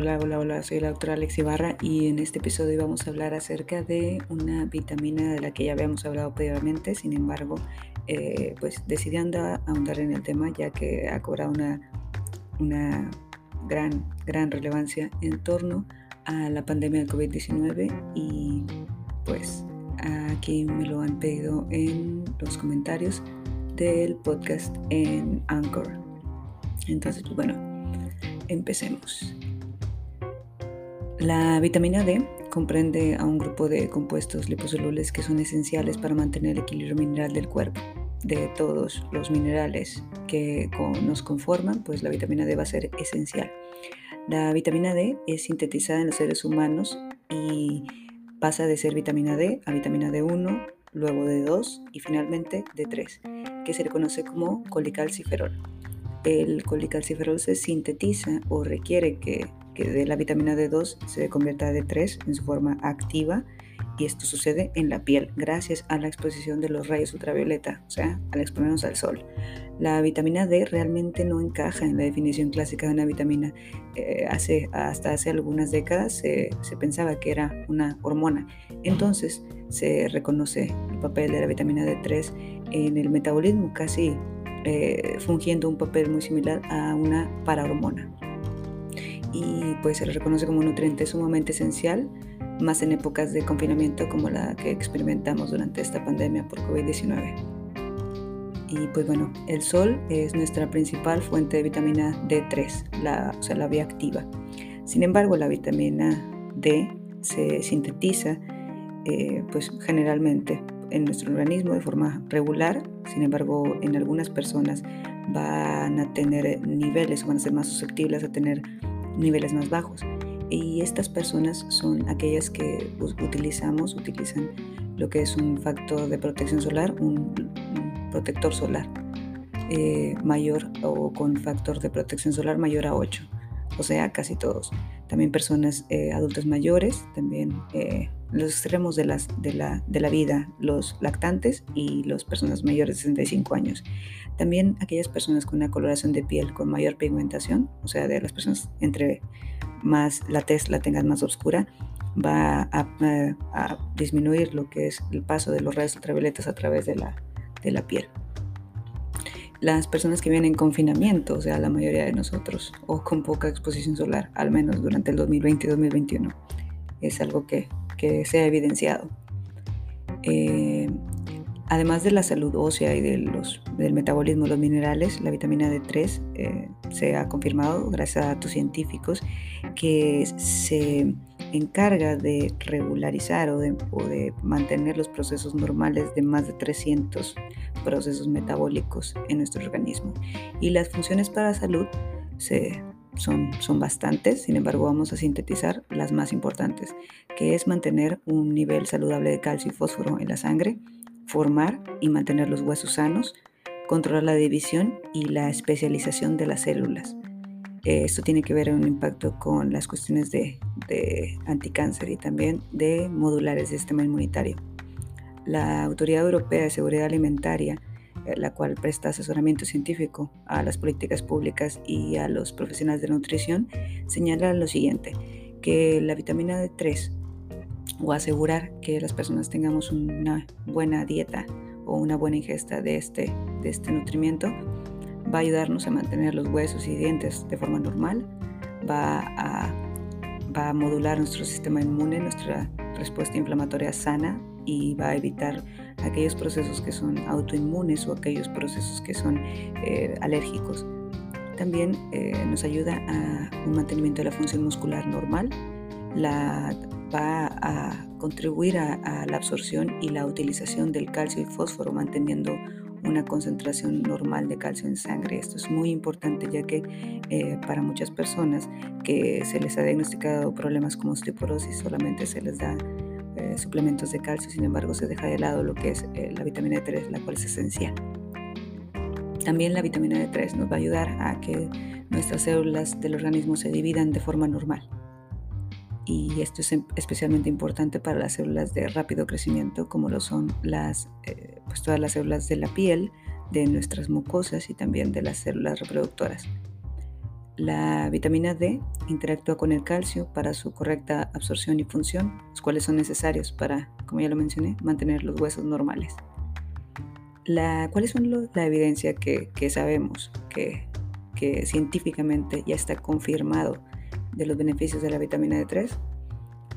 Hola, hola, hola, soy la doctora Alex Ibarra y en este episodio vamos a hablar acerca de una vitamina de la que ya habíamos hablado previamente, sin embargo, eh, pues decidí andar, ahondar en el tema ya que ha cobrado una, una gran, gran relevancia en torno a la pandemia del COVID-19 y pues aquí me lo han pedido en los comentarios del podcast en Anchor. Entonces, pues bueno, empecemos. La vitamina D comprende a un grupo de compuestos liposolubles que son esenciales para mantener el equilibrio mineral del cuerpo. De todos los minerales que nos conforman, pues la vitamina D va a ser esencial. La vitamina D es sintetizada en los seres humanos y pasa de ser vitamina D a vitamina D1, luego D2 y finalmente D3, que se le conoce como colicalciferol. El colicalciferol se sintetiza o requiere que que de la vitamina D2 se convierta a D3 en su forma activa y esto sucede en la piel gracias a la exposición de los rayos ultravioleta, o sea, al exponernos al sol. La vitamina D realmente no encaja en la definición clásica de una vitamina. Eh, hace, hasta hace algunas décadas se, pensaba que era una hormona. Entonces se reconoce el papel de la vitamina D3 en el metabolismo, casi eh, fungiendo un papel muy similar a una parahormona y pues se le reconoce como un nutriente sumamente esencial, más en épocas de confinamiento como la que experimentamos durante esta pandemia por COVID-19. Y pues bueno, el sol es nuestra principal fuente de vitamina D3, la, o sea, la vía activa. Sin embargo, la vitamina D se sintetiza eh, pues generalmente en nuestro organismo de forma regular, sin embargo en algunas personas van a tener niveles van a ser más susceptibles a tener niveles más bajos. Y estas personas son aquellas que utilizamos, utilizan lo que es un factor de protección solar, un, protector solar eh, mayor o con factor de protección solar mayor a 8, o sea, casi todos. También personas eh, adultos mayores, también eh, los extremos de, las, de, la, de la vida, los lactantes y las personas mayores de 65 años. También aquellas personas con una coloración de piel con mayor pigmentación, o sea, de las personas entre más la tez la tengan más oscura, va a, disminuir lo que es el paso de los rayos ultravioletas a través de la, de la piel. Las personas que vienen en confinamiento, o sea, la mayoría de nosotros, o con poca exposición solar, al menos durante el 2020 y 2021, es algo que, que se ha evidenciado. Eh, Además de la salud ósea y de los, del metabolismo de los minerales, la vitamina D3 eh, se ha confirmado, gracias a datos científicos, que se encarga de regularizar o de, o de, mantener los procesos normales de más de 300 procesos metabólicos en nuestro organismo. Y las funciones para salud se, son, son bastantes, sin embargo vamos a sintetizar las más importantes, que es mantener un nivel saludable de calcio y fósforo en la sangre, formar y mantener los huesos sanos, controlar la división y la especialización de las células. Esto tiene que ver un impacto con las cuestiones de, de anticáncer y también de modulares del sistema inmunitario. La Autoridad Europea de Seguridad Alimentaria, la cual presta asesoramiento científico a las políticas públicas y a los profesionales de nutrición, señala lo siguiente, que la vitamina D3 o asegurar que las personas tengamos una buena dieta o una buena ingesta de este, de este nutrimiento va a ayudarnos a mantener los huesos y dientes de forma normal, va a, va a modular nuestro sistema inmune, nuestra respuesta inflamatoria sana y va a evitar aquellos procesos que son autoinmunes o aquellos procesos que son eh, alérgicos. También eh, nos ayuda a un mantenimiento de la función muscular normal, la va a contribuir a, la absorción y la utilización del calcio y fósforo, manteniendo una concentración normal de calcio en sangre. Esto es muy importante ya que eh, para muchas personas que se les ha diagnosticado problemas como osteoporosis solamente se les da suplementos de calcio, sin embargo se deja de lado lo que es eh, la vitamina D3, la cual es esencial. También la vitamina D3 nos va a ayudar a que nuestras células del organismo se dividan de forma normal y esto es em, especialmente importante para las células de rápido crecimiento como lo son las, eh, pues todas las células de la piel, de nuestras mucosas y también de las células reproductoras. La vitamina D interactúa con el calcio para su correcta absorción y función, los cuales son necesarios para, como ya lo mencioné, mantener los huesos normales. La, ¿Cuáles son la evidencia que, sabemos que, que, científicamente ya está confirmado de los beneficios de la vitamina D3?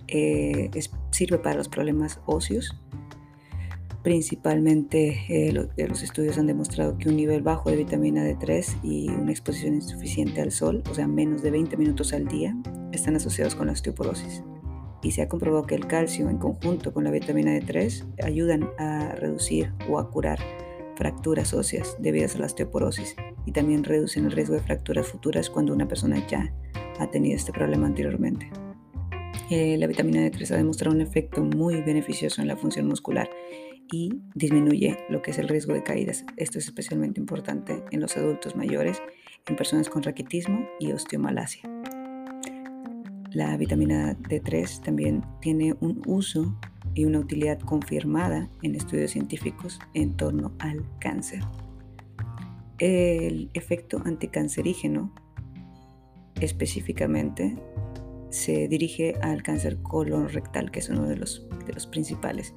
Eh, sirve para los problemas óseos, Principalmente eh, los estudios han demostrado que un nivel bajo de vitamina D3 y una exposición insuficiente al sol, o sea, menos de 20 minutos al día, están asociados con la osteoporosis. Y se ha comprobado que el calcio en conjunto con la vitamina D3 ayudan a reducir o a curar fracturas óseas debidas a la osteoporosis y también reducen el riesgo de fracturas futuras cuando una persona ya ha tenido este problema anteriormente. Eh, la vitamina D3 ha demostrado un efecto muy beneficioso en la función muscular y disminuye lo que es el riesgo de caídas. Esto es especialmente importante en los adultos mayores, en personas con raquitismo y osteomalacia. La vitamina D3 también tiene un uso y una utilidad confirmada en estudios científicos en torno al cáncer. El efecto anticancerígeno específicamente se dirige al cáncer colorectal, que es uno de los, principales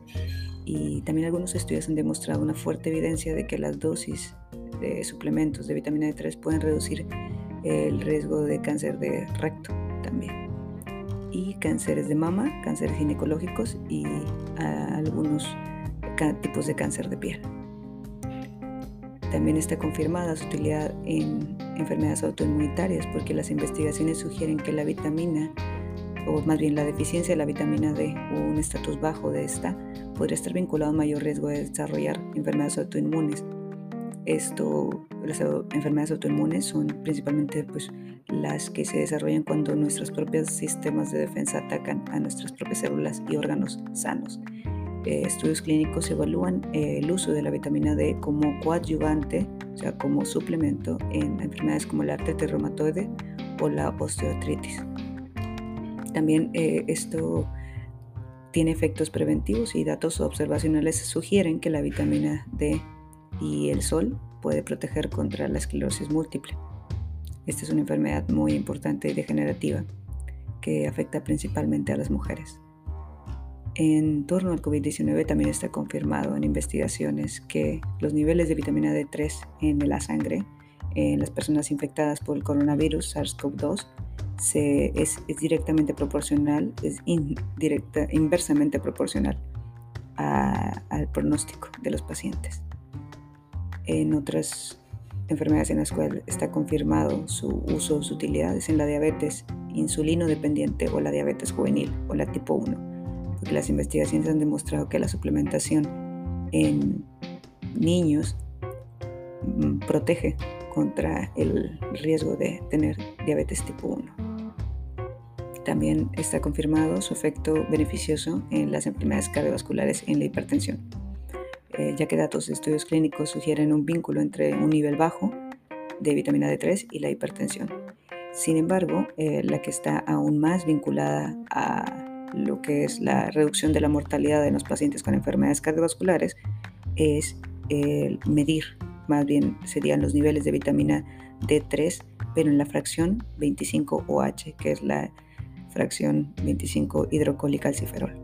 y también algunos estudios han demostrado una fuerte evidencia de que las dosis de suplementos de vitamina D3 pueden reducir el riesgo de cáncer de recto también y cánceres de mama, cánceres ginecológicos y algunos tipos de cáncer de piel. También está confirmada su utilidad en enfermedades autoinmunitarias porque las investigaciones sugieren que la vitamina, o más bien la deficiencia de la vitamina D o un estatus bajo de esta, podría estar vinculado a mayor riesgo de desarrollar enfermedades autoinmunes. Esto, las enfermedades autoinmunes son principalmente pues, las que se desarrollan cuando nuestros propios sistemas de defensa atacan a nuestras propias células y órganos sanos. Eh, estudios clínicos evalúan eh, el uso de la vitamina D como coadyuvante, o sea, como suplemento en enfermedades como la artritis reumatoide o la osteoartritis. También eh, esto tiene efectos preventivos y datos observacionales sugieren que la vitamina D y el sol puede proteger contra la esclerosis múltiple. Esta es una enfermedad muy importante y degenerativa que afecta principalmente a las mujeres. En torno al COVID-19 también está confirmado en investigaciones que los niveles de vitamina D3 en la sangre en las personas infectadas por el coronavirus SARS-CoV-2 es, directamente proporcional, es indirecta, inversamente proporcional al pronóstico de los pacientes. En otras enfermedades en las cuales está confirmado su uso, sus utilidades en la diabetes insulino dependiente o la diabetes juvenil o la tipo 1, porque las investigaciones han demostrado que la suplementación en niños mm, protege contra el riesgo de tener diabetes tipo 1. También está confirmado su efecto beneficioso en las enfermedades cardiovasculares en la hipertensión, eh, ya que datos de estudios clínicos sugieren un vínculo entre un nivel bajo de vitamina D3 y la hipertensión. Sin embargo, eh, la que está aún más vinculada a lo que es la reducción de la mortalidad en los pacientes con enfermedades cardiovasculares es medir, más bien serían los niveles de vitamina D3, pero en la fracción 25OH, que es la fracción 25 hidrocolicalciferol.